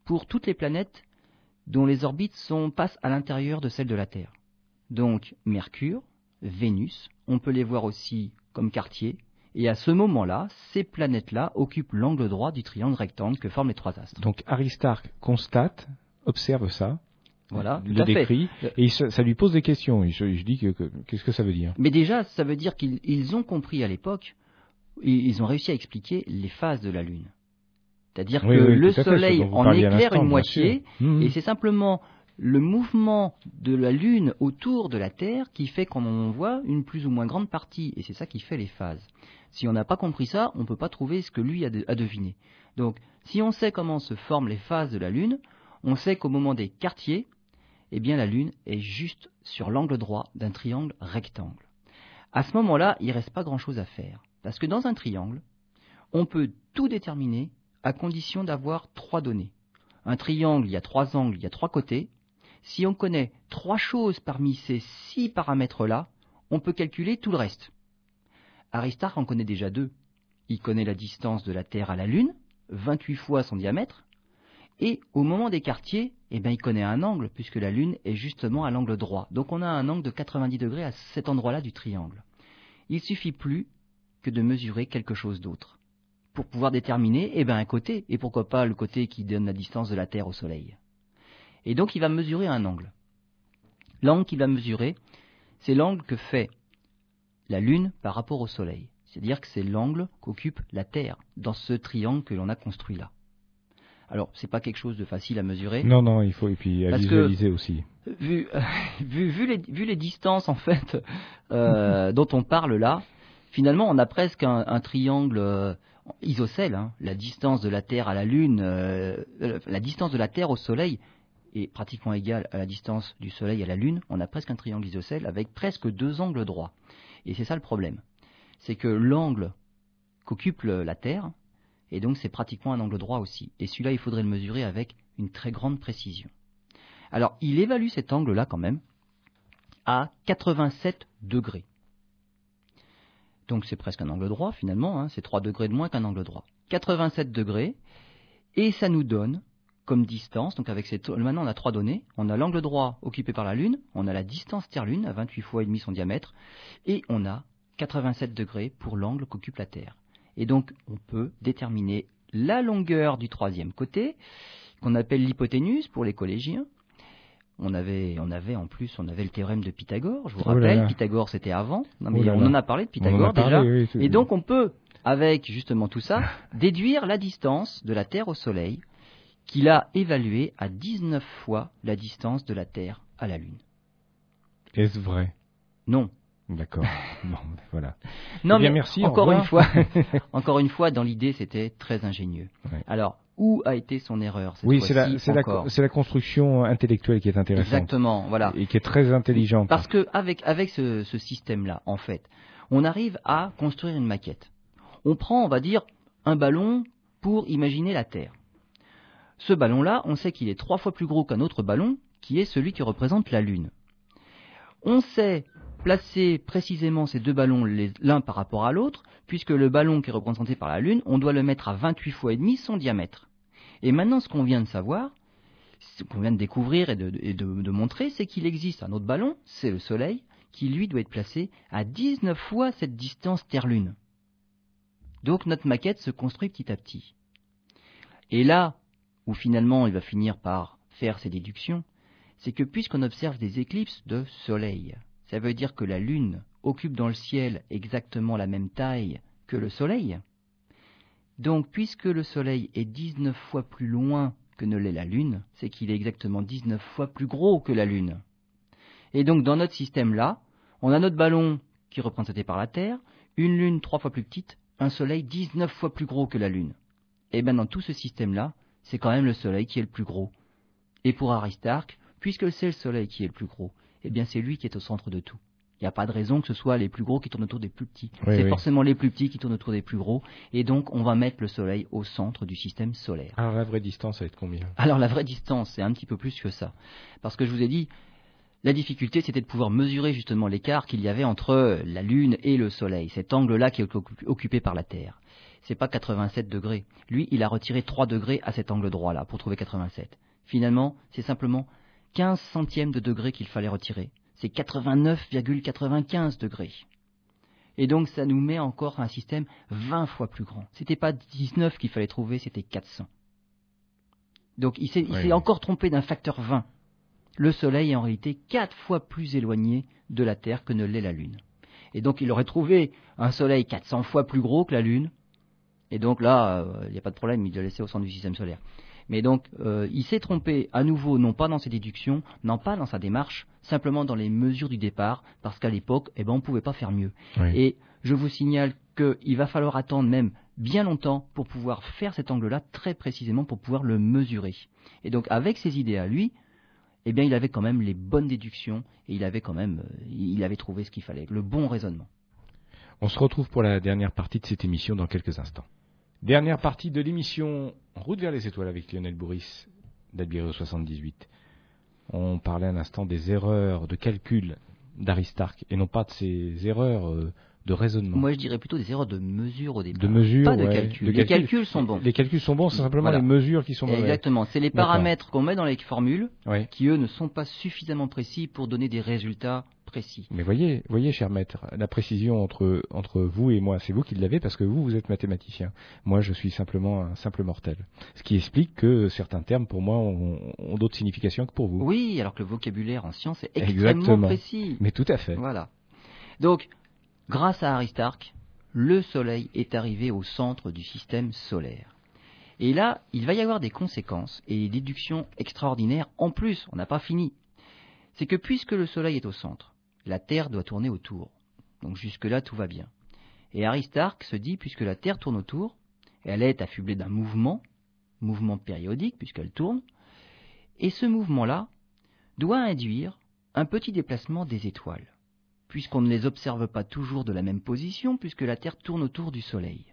pour toutes les planètes dont les orbites sont, passent à l'intérieur de celles de la Terre. Donc Mercure, Vénus, on peut les voir aussi comme quartiers, et à ce moment-là, ces planètes-là occupent l'angle droit du triangle rectangle que forment les trois astres. Donc Aristarque constate, observe ça, voilà, le décrit, et ça, lui pose des questions. Je, dis que, qu'est-ce que ça veut dire? Mais déjà, ça veut dire qu'ils ont compris à l'époque, ils ont réussi à expliquer les phases de la Lune. C'est-à-dire que le Soleil en éclaire une moitié, mmh. et c'est simplement le mouvement de la Lune autour de la Terre qui fait qu'on en voit une plus ou moins grande partie, et c'est ça qui fait les phases. Si on n'a pas compris ça, on ne peut pas trouver ce que lui a, deviné. Donc, si on sait comment se forment les phases de la Lune, on sait qu'au moment des quartiers, eh bien la Lune est juste sur l'angle droit d'un triangle rectangle. À ce moment-là, il ne reste pas grand-chose à faire, parce que dans un triangle, on peut tout déterminer à condition d'avoir trois données. Un triangle, il y a trois angles, il y a trois côtés, si on connaît trois choses parmi ces six paramètres-là, on peut calculer tout le reste. Aristarque en connaît déjà deux. Il connaît la distance de la Terre à la Lune, 28 fois son diamètre, et au moment des quartiers, eh ben, il connaît un angle, puisque la Lune est justement à l'angle droit. Donc on a un angle de 90 degrés à cet endroit-là du triangle. Il suffit plus que de mesurer quelque chose d'autre pour pouvoir déterminer eh ben, un côté, et pourquoi pas le côté qui donne la distance de la Terre au Soleil. Et donc il va mesurer un angle. L'angle qu'il va mesurer, c'est l'angle que fait la Lune par rapport au Soleil. C'est-à-dire que c'est l'angle qu'occupe la Terre dans ce triangle que l'on a construit là. Alors, c'est pas quelque chose de facile à mesurer. Non, non, il faut et puis à visualiser aussi. Vu, [LAUGHS] vu, vu, les, vu, les, distances en fait euh, [LAUGHS] dont on parle là, finalement, on a presque un, un triangle euh, isocèle. Hein. La distance de la Terre à la Lune, euh, euh, la distance de la Terre au Soleil est pratiquement égale à la distance du Soleil à la Lune. On a presque un triangle isocèle avec presque deux angles droits. Et c'est ça le problème, c'est que l'angle qu'occupe la Terre et donc c'est pratiquement un angle droit aussi. Et celui-là, il faudrait le mesurer avec une très grande précision. Alors, il évalue cet angle-là quand même à 87 degrés. Donc c'est presque un angle droit finalement, hein. c'est 3 degrés de moins qu'un angle droit. 87 degrés, et ça nous donne comme distance, donc avec cette, maintenant on a trois données, on a l'angle droit occupé par la Lune, on a la distance Terre-Lune à 28 fois et demi son diamètre, et on a 87 degrés pour l'angle qu'occupe la Terre. Et donc, on peut déterminer la longueur du troisième côté, qu'on appelle l'hypoténuse pour les collégiens. On avait, on avait en plus, on avait le théorème de Pythagore. Je vous oh rappelle, Pythagore c'était avant. Non, mais oh on en a parlé de Pythagore déjà. et donc on peut, avec justement tout ça, [LAUGHS] déduire la distance de la Terre au Soleil, qu'il a évaluée à 19 fois la distance de la Terre à la Lune. Est-ce vrai? Non, D'accord. [LAUGHS] bon, voilà. Non, eh mais merci. Encore une fois, [LAUGHS] encore une fois, dans l'idée, c'était très ingénieux. Alors, où a été son erreur Oui, c'est la, la, la, construction intellectuelle qui est intéressante. Exactement, voilà. Et qui est très intelligente. Parce que avec avec ce, ce système-là, en fait, on arrive à construire une maquette. On prend, on va dire, un ballon pour imaginer la Terre. Ce ballon-là, on sait qu'il est trois fois plus gros qu'un autre ballon, qui est celui qui représente la Lune. On sait placer précisément ces deux ballons l'un par rapport à l'autre, puisque le ballon qui est représenté par la Lune, on doit le mettre à 28 fois et demi son diamètre. Et maintenant, ce qu'on vient de savoir, ce qu'on vient de découvrir et de, montrer, c'est qu'il existe un autre ballon, c'est le Soleil, qui lui doit être placé à 19 fois cette distance Terre-Lune. Donc notre maquette se construit petit à petit. Et là où finalement il va finir par faire ses déductions, c'est que puisqu'on observe des éclipses de Soleil, ça veut dire que la Lune occupe dans le ciel exactement la même taille que le Soleil. Donc, puisque le Soleil est 19 fois plus loin que ne l'est la Lune, c'est qu'il est exactement 19 fois plus gros que la Lune. Et donc, dans notre système-là, on a notre ballon qui est représenté par la Terre, une Lune trois fois plus petite, un Soleil 19 fois plus gros que la Lune. Et bien, dans tout ce système-là, c'est quand même le Soleil qui est le plus gros. Et pour Aristarque, puisque c'est le Soleil qui est le plus gros, eh bien c'est lui qui est au centre de tout. Il n'y a pas de raison que ce soit les plus gros qui tournent autour des plus petits. c'est forcément les plus petits qui tournent autour des plus gros. Et donc, on va mettre le Soleil au centre du système solaire. Alors, la vraie distance, ça va être combien? Alors, la vraie distance, c'est un petit peu plus que ça. Parce que je vous ai dit, la difficulté, c'était de pouvoir mesurer justement l'écart qu'il y avait entre la Lune et le Soleil, cet angle-là qui est occupé par la Terre. C'est pas 87 degrés. Lui, il a retiré 3 degrés à cet angle droit-là pour trouver 87. Finalement, c'est simplement 15 centièmes de degré qu'il fallait retirer. C'est 89,95 degrés. Et donc ça nous met encore un système 20 fois plus grand. C'était pas 19 qu'il fallait trouver, c'était 400. Donc il s'est encore trompé d'un facteur 20. Le Soleil est en réalité 4 fois plus éloigné de la Terre que ne l'est la Lune. Et donc il aurait trouvé un Soleil 400 fois plus gros que la Lune. Et donc là, euh, il n'y a pas de problème, il l'a laissé au centre du système solaire. Mais donc, euh, il s'est trompé à nouveau, non pas dans ses déductions, non pas dans sa démarche, simplement dans les mesures du départ, parce qu'à l'époque, eh ben, on ne pouvait pas faire mieux. Et je vous signale qu'il va falloir attendre même bien longtemps pour pouvoir faire cet angle-là très précisément, pour pouvoir le mesurer. Et donc, avec ses idées à lui, eh bien, il avait quand même les bonnes déductions et il avait quand même, euh, il avait trouvé ce qu'il fallait, le bon raisonnement. On se retrouve pour la dernière partie de cette émission dans quelques instants. Dernière partie de l'émission route vers les étoiles avec Lionel Bourris d'Albireo 78. On parlait un instant des erreurs de calcul d'Aristarque et non pas de ces erreurs euh, de raisonnement. Moi, je dirais plutôt des erreurs de mesure au départ. De mesure, pas de calcul. les calculs sont bons. Les calculs sont bons, c'est simplement les mesures qui sont mauvaises. Exactement. C'est les paramètres qu'on met dans les formules qui, eux, ne sont pas suffisamment précis pour donner des résultats mais voyez, voyez, cher maître, la précision entre, entre vous et moi, c'est vous qui l'avez parce que vous, vous êtes mathématicien. Moi, je suis simplement un simple mortel. Ce qui explique que certains termes, pour moi, ont, d'autres significations que pour vous. Oui, alors que le vocabulaire en science est extrêmement précis. Mais tout à fait. Voilà. Donc, grâce à Aristarque, le Soleil est arrivé au centre du système solaire. Et là, il va y avoir des conséquences et des déductions extraordinaires. En plus, on n'a pas fini. C'est que puisque le Soleil est au centre, la Terre doit tourner autour. Donc jusque-là, tout va bien. Et Aristarque se dit, puisque la Terre tourne autour, elle est affublée d'un mouvement, mouvement périodique, puisqu'elle tourne, et ce mouvement-là doit induire un petit déplacement des étoiles, puisqu'on ne les observe pas toujours de la même position, puisque la Terre tourne autour du Soleil.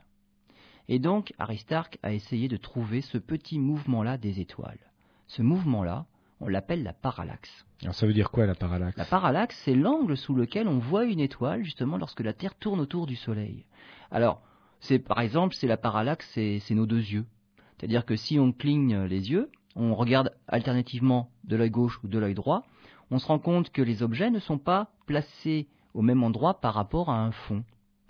Et donc Aristarque a essayé de trouver ce petit mouvement-là des étoiles. Ce mouvement-là, on l'appelle la parallaxe. Alors ça veut dire quoi la parallaxe? La parallaxe, c'est l'angle sous lequel on voit une étoile justement lorsque la Terre tourne autour du Soleil. Alors, c'est par exemple, c'est la parallaxe, c'est nos deux yeux. C'est-à-dire que si on cligne les yeux, on regarde alternativement de l'œil gauche ou de l'œil droit, on se rend compte que les objets ne sont pas placés au même endroit par rapport à un fond.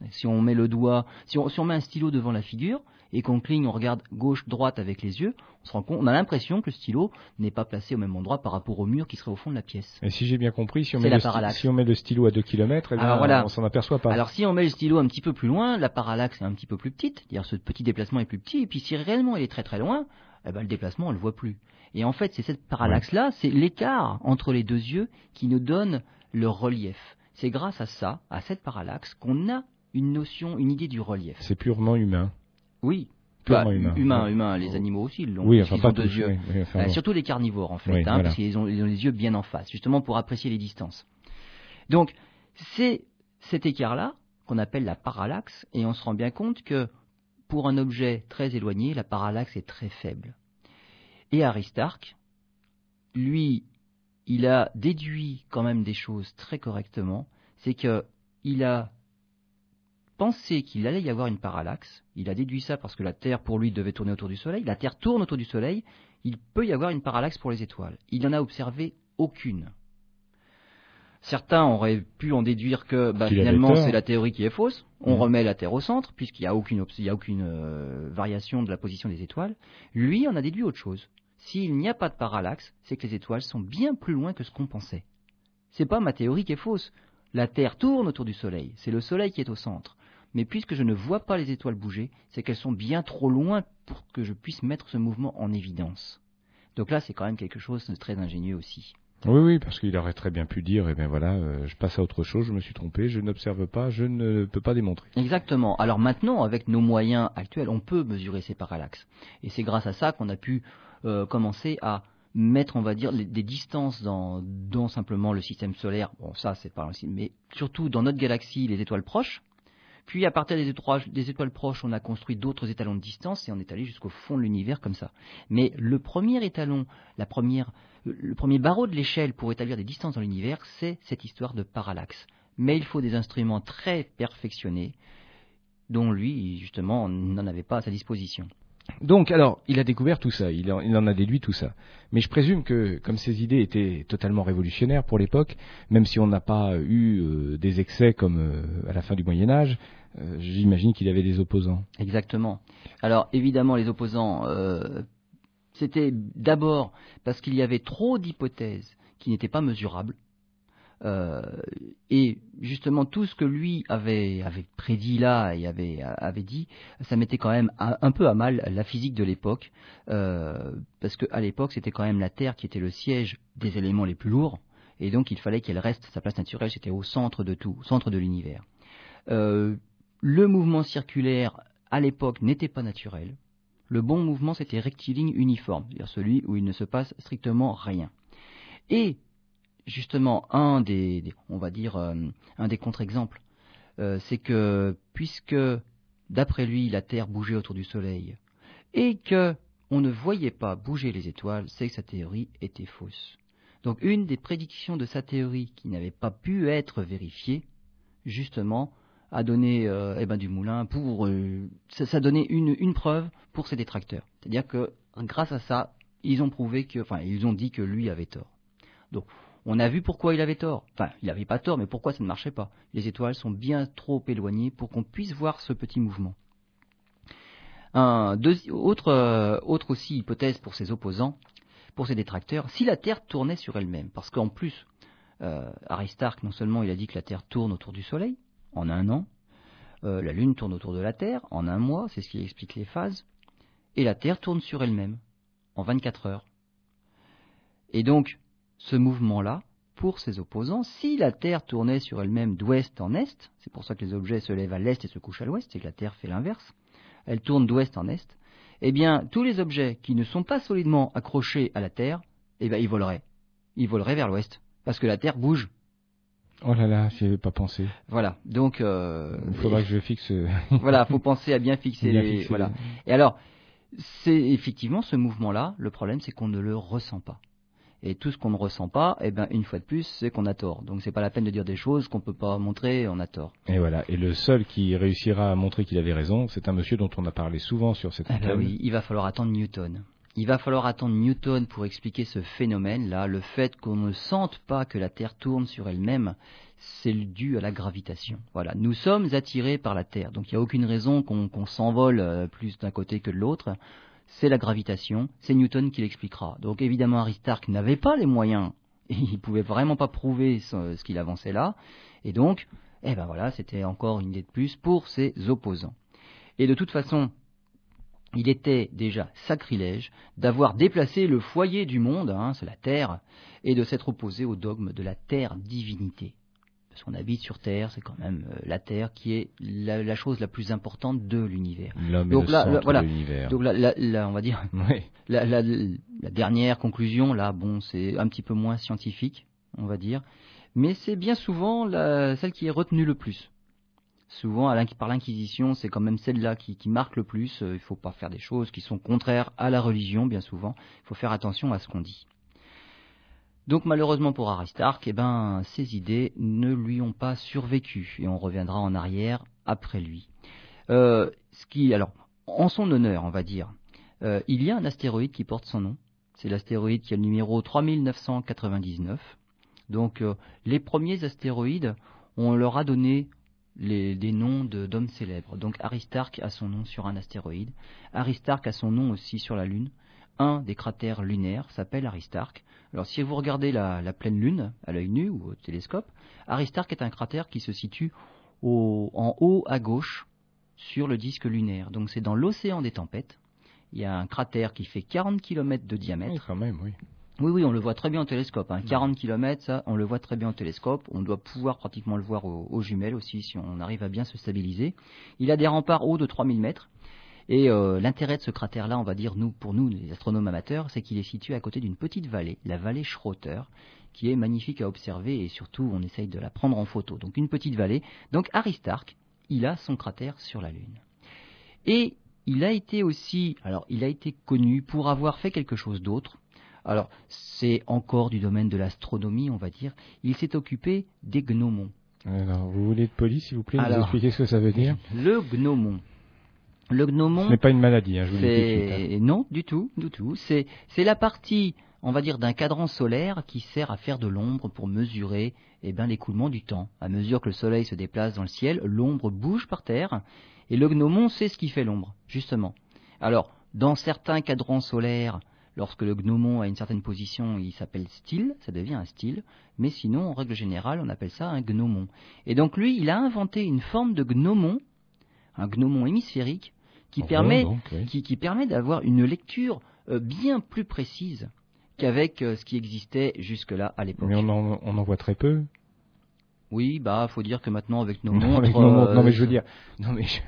Si on met le doigt, si on, met un stylo devant la figure et qu'on cligne, on regarde gauche-droite avec les yeux, on se rend compte, on a l'impression que le stylo n'est pas placé au même endroit par rapport au mur qui serait au fond de la pièce. Et si j'ai bien compris, si on, met le, si on met le stylo à 2 km, eh on s'en aperçoit pas. Alors si on met le stylo un petit peu plus loin, la parallaxe est un petit peu plus petite, c'est-à-dire ce petit déplacement est plus petit, et puis si réellement il est très très loin, eh ben, le déplacement on le voit plus. Et en fait, c'est cette parallaxe-là, c'est l'écart entre les deux yeux qui nous donne le relief. C'est grâce à ça, à cette parallaxe, qu'on a une notion, une idée du relief. C'est purement humain. Oui. Purement bah, humain. Humain, humain, les animaux aussi l'ont. Oui, enfin pas deux yeux. Euh, surtout les carnivores en fait, hein, parce qu'ils ont, ont, les yeux bien en face, justement pour apprécier les distances. Donc, c'est cet écart-là qu'on appelle la parallaxe, et on se rend bien compte que pour un objet très éloigné, la parallaxe est très faible. Et Aristarque, lui, il a déduit quand même des choses très correctement, c'est qu'il a pensé qu'il allait y avoir une parallaxe, il a déduit ça parce que la Terre pour lui devait tourner autour du Soleil, la Terre tourne autour du Soleil, il peut y avoir une parallaxe pour les étoiles. Il n'en a observé aucune. Certains auraient pu en déduire que bah, finalement c'est la théorie qui est fausse. On mmh. remet la Terre au centre puisqu'il n'y a aucune, a aucune euh, variation de la position des étoiles. Lui en a déduit autre chose. S'il n'y a pas de parallaxe, c'est que les étoiles sont bien plus loin que ce qu'on pensait. C'est pas ma théorie qui est fausse. La Terre tourne autour du Soleil, c'est le Soleil qui est au centre. Mais puisque je ne vois pas les étoiles bouger, c'est qu'elles sont bien trop loin pour que je puisse mettre ce mouvement en évidence. Donc là, c'est quand même quelque chose de très ingénieux aussi. Oui, oui, parce qu'il aurait très bien pu dire, eh bien voilà, euh, je passe à autre chose, je me suis trompé, je n'observe pas, je ne peux pas démontrer. Exactement. Alors maintenant, avec nos moyens actuels, on peut mesurer ces parallaxes. Et c'est grâce à ça qu'on a pu euh, commencer à mettre, on va dire, des distances dans, dans, simplement le système solaire. Bon, ça, c'est pas mais surtout dans notre galaxie, les étoiles proches. Puis à partir des étoiles, des étoiles proches, on a construit d'autres étalons de distance et on est allé jusqu'au fond de l'univers comme ça. Mais le premier étalon, la première, le premier barreau de l'échelle pour établir des distances dans l'univers, c'est cette histoire de parallaxe. Mais il faut des instruments très perfectionnés, dont lui, justement, n'en avait pas à sa disposition. Donc, alors, il a découvert tout ça, il en, a déduit tout ça. Mais je présume que, comme ses idées étaient totalement révolutionnaires pour l'époque, même si on n'a pas eu euh, des excès comme euh, à la fin du Moyen Âge, euh, j'imagine qu'il avait des opposants. Exactement. Alors, évidemment, les opposants, c'était d'abord parce qu'il y avait trop d'hypothèses qui n'étaient pas mesurables. Euh, et justement, tout ce que lui avait, prédit là et avait, avait dit, ça mettait quand même un, peu à mal la physique de l'époque, euh, parce qu'à l'époque, c'était quand même la Terre qui était le siège des éléments les plus lourds, et donc il fallait qu'elle reste sa place naturelle, c'était au centre de tout, au centre de l'univers. Euh, le mouvement circulaire, à l'époque, n'était pas naturel. Le bon mouvement, c'était rectiligne uniforme, c'est-à-dire celui où il ne se passe strictement rien. Et justement un des, on va dire euh, un des contre-exemples, euh, c'est que puisque d'après lui la Terre bougeait autour du Soleil et que on ne voyait pas bouger les étoiles, c'est que sa théorie était fausse. Donc une des prédictions de sa théorie qui n'avait pas pu être vérifiée, justement, a donné euh, eh ben, du moulin pour ça, une, une preuve pour ses détracteurs. C'est-à-dire que grâce à ça, ils ont prouvé que, enfin, ils ont dit que lui avait tort. Donc on a vu pourquoi il avait tort. Enfin, il n'avait pas tort, mais pourquoi ça ne marchait pas Les étoiles sont bien trop éloignées pour qu'on puisse voir ce petit mouvement. autre, euh, autre aussi hypothèse pour ses opposants, pour ses détracteurs, si la Terre tournait sur elle-même, parce qu'en plus, euh, Aristarque, non seulement il a dit que la Terre tourne autour du Soleil en un an, euh, la Lune tourne autour de la Terre en un mois, c'est ce qui explique les phases, et la Terre tourne sur elle-même en 24 heures. Et donc, ce mouvement-là, pour ses opposants, si la Terre tournait sur elle-même d'ouest en est, c'est pour ça que les objets se lèvent à l'est et se couchent à l'ouest, c'est que la Terre fait l'inverse, elle tourne d'ouest en est, eh bien, tous les objets qui ne sont pas solidement accrochés à la Terre, eh bien, ils voleraient. Ils voleraient vers l'ouest, parce que la Terre bouge. Oh là là, j'y avais pas pensé. Voilà, donc... Euh, Il faudra que je fixe... [LAUGHS] voilà, faut [LAUGHS] penser à bien fixer Bien les... fixer voilà. Et alors, c'est effectivement ce mouvement-là, le problème c'est qu'on ne le ressent pas. Et tout ce qu'on ne ressent pas, eh ben, une fois de plus, c'est qu'on a tort. Donc c'est pas la peine de dire des choses qu'on peut pas montrer, on a tort. Et voilà. Et le seul qui réussira à montrer qu'il avait raison, c'est un monsieur dont on a parlé souvent sur cette Ah bah antenne. oui, il va falloir attendre Newton. Il va falloir attendre Newton pour expliquer ce phénomène-là, le fait qu'on ne sente pas que la Terre tourne sur elle-même, c'est dû à la gravitation. Voilà, nous sommes attirés par la Terre, donc il n'y a aucune raison qu'on qu'on s'envole euh, plus d'un côté que de l'autre. C'est la gravitation, c'est Newton qui l'expliquera. Donc évidemment, Aristarque n'avait pas les moyens, [LAUGHS] il pouvait vraiment pas prouver ce, qu'il avançait là, et donc, eh ben voilà, c'était encore une idée de plus pour ses opposants. Et de toute façon, il était déjà sacrilège d'avoir déplacé le foyer du monde, hein, c'est la Terre, et de s'être opposé au dogme de la Terre-divinité. Parce qu'on habite sur Terre, c'est quand même euh, la Terre qui est la, la chose la plus importante de l'univers. L'homme est Donc le là, voilà. de l'univers. Donc là, là- là, on va dire, [LAUGHS] Oui. la, dernière conclusion, là, bon, c'est un petit peu moins scientifique, on va dire, mais c'est bien souvent la- celle qui est retenue le plus. Souvent, à par l'Inquisition, c'est quand même celle-là qui, qui marque le plus. Euh, Il ne faut pas faire des choses qui sont contraires à la religion, bien souvent. Il faut faire attention à ce qu'on dit. Donc malheureusement pour Aristarque, eh ben, ces idées ne lui ont pas survécu et on reviendra en arrière après lui. Euh, ce qui, alors, en son honneur, on va dire, euh, il y a un astéroïde qui porte son nom. C'est l'astéroïde qui a le numéro 3999. Donc euh, les premiers astéroïdes, on leur a donné des noms de- d'hommes célèbres. Donc Aristarque a son nom sur un astéroïde. Aristarque a son nom aussi sur la Lune. Un des cratères lunaires s'appelle Aristarque. Alors si vous regardez la, la pleine Lune à l'œil nu ou au télescope, Aristarque est un cratère qui se situe au- en haut à gauche sur le disque lunaire. Donc c'est dans l'océan des tempêtes. Il y a un cratère qui fait 40 km de diamètre. Oui, quand même, oui. Oui, oui, on le voit très bien au télescope. Hein. 40 km, ça, on le voit très bien au télescope. On doit pouvoir pratiquement le voir aux, aux jumelles aussi, si on arrive à bien se stabiliser. Il a des remparts hauts de 3000 mètres. Et euh, l'intérêt de ce cratère-là, on va dire, nous, pour nous, les astronomes amateurs, c'est qu'il est situé à côté d'une petite vallée, la vallée Schroeter, qui est magnifique à observer et surtout, on essaye de la prendre en photo. Donc une petite vallée. Donc Aristarque, il a son cratère sur la Lune. Et il a été aussi, alors il a été connu pour avoir fait quelque chose d'autre. Alors c'est encore du domaine de l'astronomie, on va dire. Il s'est occupé des gnomons. Alors, vous voulez être poli, s'il vous plaît, nous Alors. expliquer ce que ça veut dire? Le gnomon. Le gnomon. Ce n'est pas une maladie, hein, je vous le dis hein. C'est non du tout, du tout. C'est c'est la partie, on va dire, d'un cadran solaire qui sert à faire de l'ombre pour mesurer, eh ben, l'écoulement du temps. À mesure que le soleil se déplace dans le ciel, l'ombre bouge par terre, et le gnomon sait ce qui fait l'ombre, justement. Alors, dans certains cadrans solaires, lorsque le gnomon a une certaine position, il s'appelle style, ça devient un style, mais sinon, en règle générale, on appelle ça un gnomon. Et donc lui, il a inventé une forme de gnomon, un gnomon hémisphérique, qui permet donc, oui. qui, qui permet d'avoir une lecture euh, bien plus précise qu'avec euh, ce qui existait jusque-là à l'époque. Mais on en, on en voit très peu. Oui, bah, faut dire que maintenant avec nos [LAUGHS] Non, montres, avec nos montres. non, euh, mais je veux dire, non, mais je-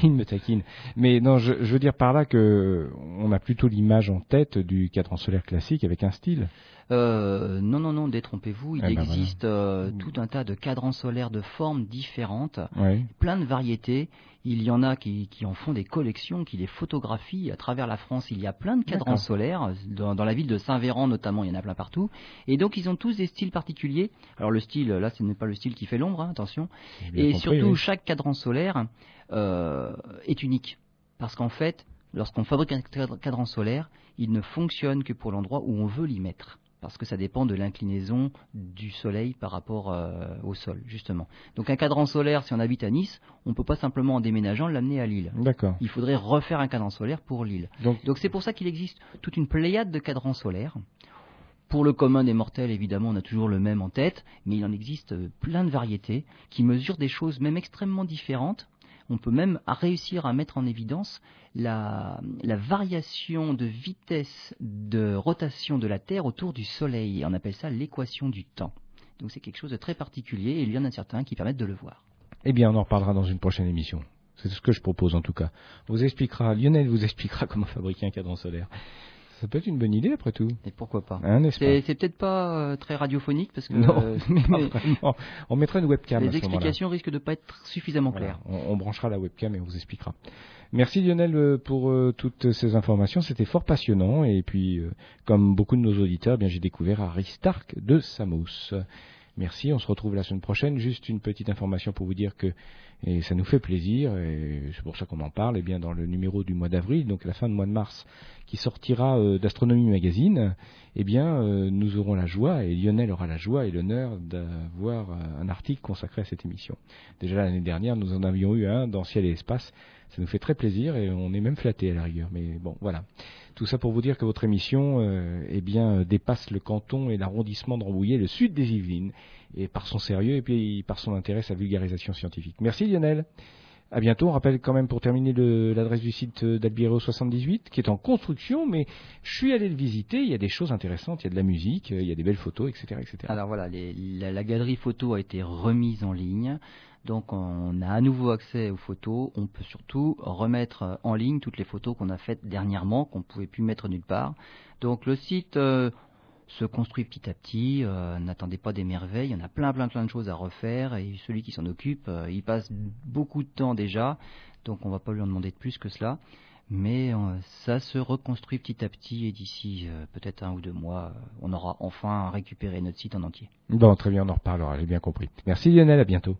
[LAUGHS] il me taquine. Mais non, je, je veux dire par là que on a plutôt l'image en tête du cadran solaire classique avec un style. euh, non, non, non, détrompez-vous. Il Eh ben, existe euh, tout un tas de cadrans solaires de formes différentes, plein de variétés. Il y en a qui, qui en font des collections, qui les photographient à travers la France. Il y a plein de cadrans solaires, dans, dans la ville de Saint-Véran notamment, il y en a plein partout. Et donc ils ont tous des styles particuliers. Alors le style, là, ce n'est pas le style qui fait l'ombre, hein, attention. Et compris, surtout, oui. chaque cadran solaire euh, est unique. Parce qu'en fait, lorsqu'on fabrique un cadran solaire, il ne fonctionne que pour l'endroit où on veut l'y mettre. Parce que ça dépend de l'inclinaison du soleil par rapport euh, au sol, justement. Donc un cadran solaire, si on habite à Nice, on ne peut pas simplement en déménageant l'amener à Lille. D'accord. Il faudrait refaire un cadran solaire pour Lille. Donc, c'est pour ça qu'il existe toute une pléiade de cadrans solaires. Pour le commun des mortels, évidemment, on a toujours le même en tête, mais il en existe euh, plein de variétés qui mesurent des choses même extrêmement différentes. On peut même réussir à mettre en évidence la, variation de vitesse de rotation de la Terre autour du Soleil. On appelle ça l'équation du temps. Donc c'est quelque chose de très particulier et il y en a certains qui permettent de le voir. Eh bien, on en reparlera dans une prochaine émission. C'est ce que je propose en tout cas. Lionel vous expliquera [LAUGHS] comment fabriquer un cadran solaire. Ça peut être une bonne idée après tout. Et pourquoi pas hein, C'est peut-être pas euh, très radiophonique parce que non, euh, [LAUGHS] on mettra une webcam. Les explications risquent de pas être suffisamment claires. On, branchera la webcam et on vous expliquera. Merci Lionel euh, pour toutes ces informations, c'était fort passionnant et puis comme beaucoup de nos auditeurs, eh bien j'ai découvert Aristarque de Samos. Merci, on se retrouve la semaine prochaine. Juste une petite information pour vous dire que et ça nous fait plaisir, et c'est pour ça qu'on en parle, et bien dans le numéro du mois d'avril, donc la fin du mois de mars, qui sortira euh, d'Astronomie Magazine, eh bien euh, nous aurons la joie, et Lionel aura la joie et l'honneur d'avoir euh, un article consacré à cette émission. Déjà l'année dernière, nous en avions eu un dans Ciel et Espace, ça nous fait très plaisir, et on est même flatté à la rigueur, mais bon, voilà. Tout ça pour vous dire que votre émission eh bien, dépasse le canton et l'arrondissement de Rambouillet, le sud des Yvelines, et par son sérieux et puis par son intérêt, sa vulgarisation scientifique. Merci Lionel. À bientôt. On rappelle quand même pour terminer l'adresse du site d'Albiro 78 qui est en construction, mais je suis allé le visiter. Il y a des choses intéressantes, il y a de la musique, il y a des belles photos, etc., etc. Alors voilà, la, la, galerie photo a été remise en ligne. Donc on a à nouveau accès aux photos. On peut surtout remettre en ligne toutes les photos qu'on a faites dernièrement, qu'on ne pouvait plus mettre nulle part. Donc le site, euh, se construit petit à petit. Euh, n'attendez pas des merveilles. Il y en a plein, plein, plein de choses à refaire. Et celui qui s'en occupe, euh, il passe beaucoup de temps déjà. Donc on ne va pas lui en demander de plus que cela. Mais euh, ça se reconstruit petit à petit et d'ici peut-être un ou deux mois, on aura enfin récupéré notre site en entier. Bon, très bien, on en reparlera, j'ai bien compris. Merci Lionel, à bientôt.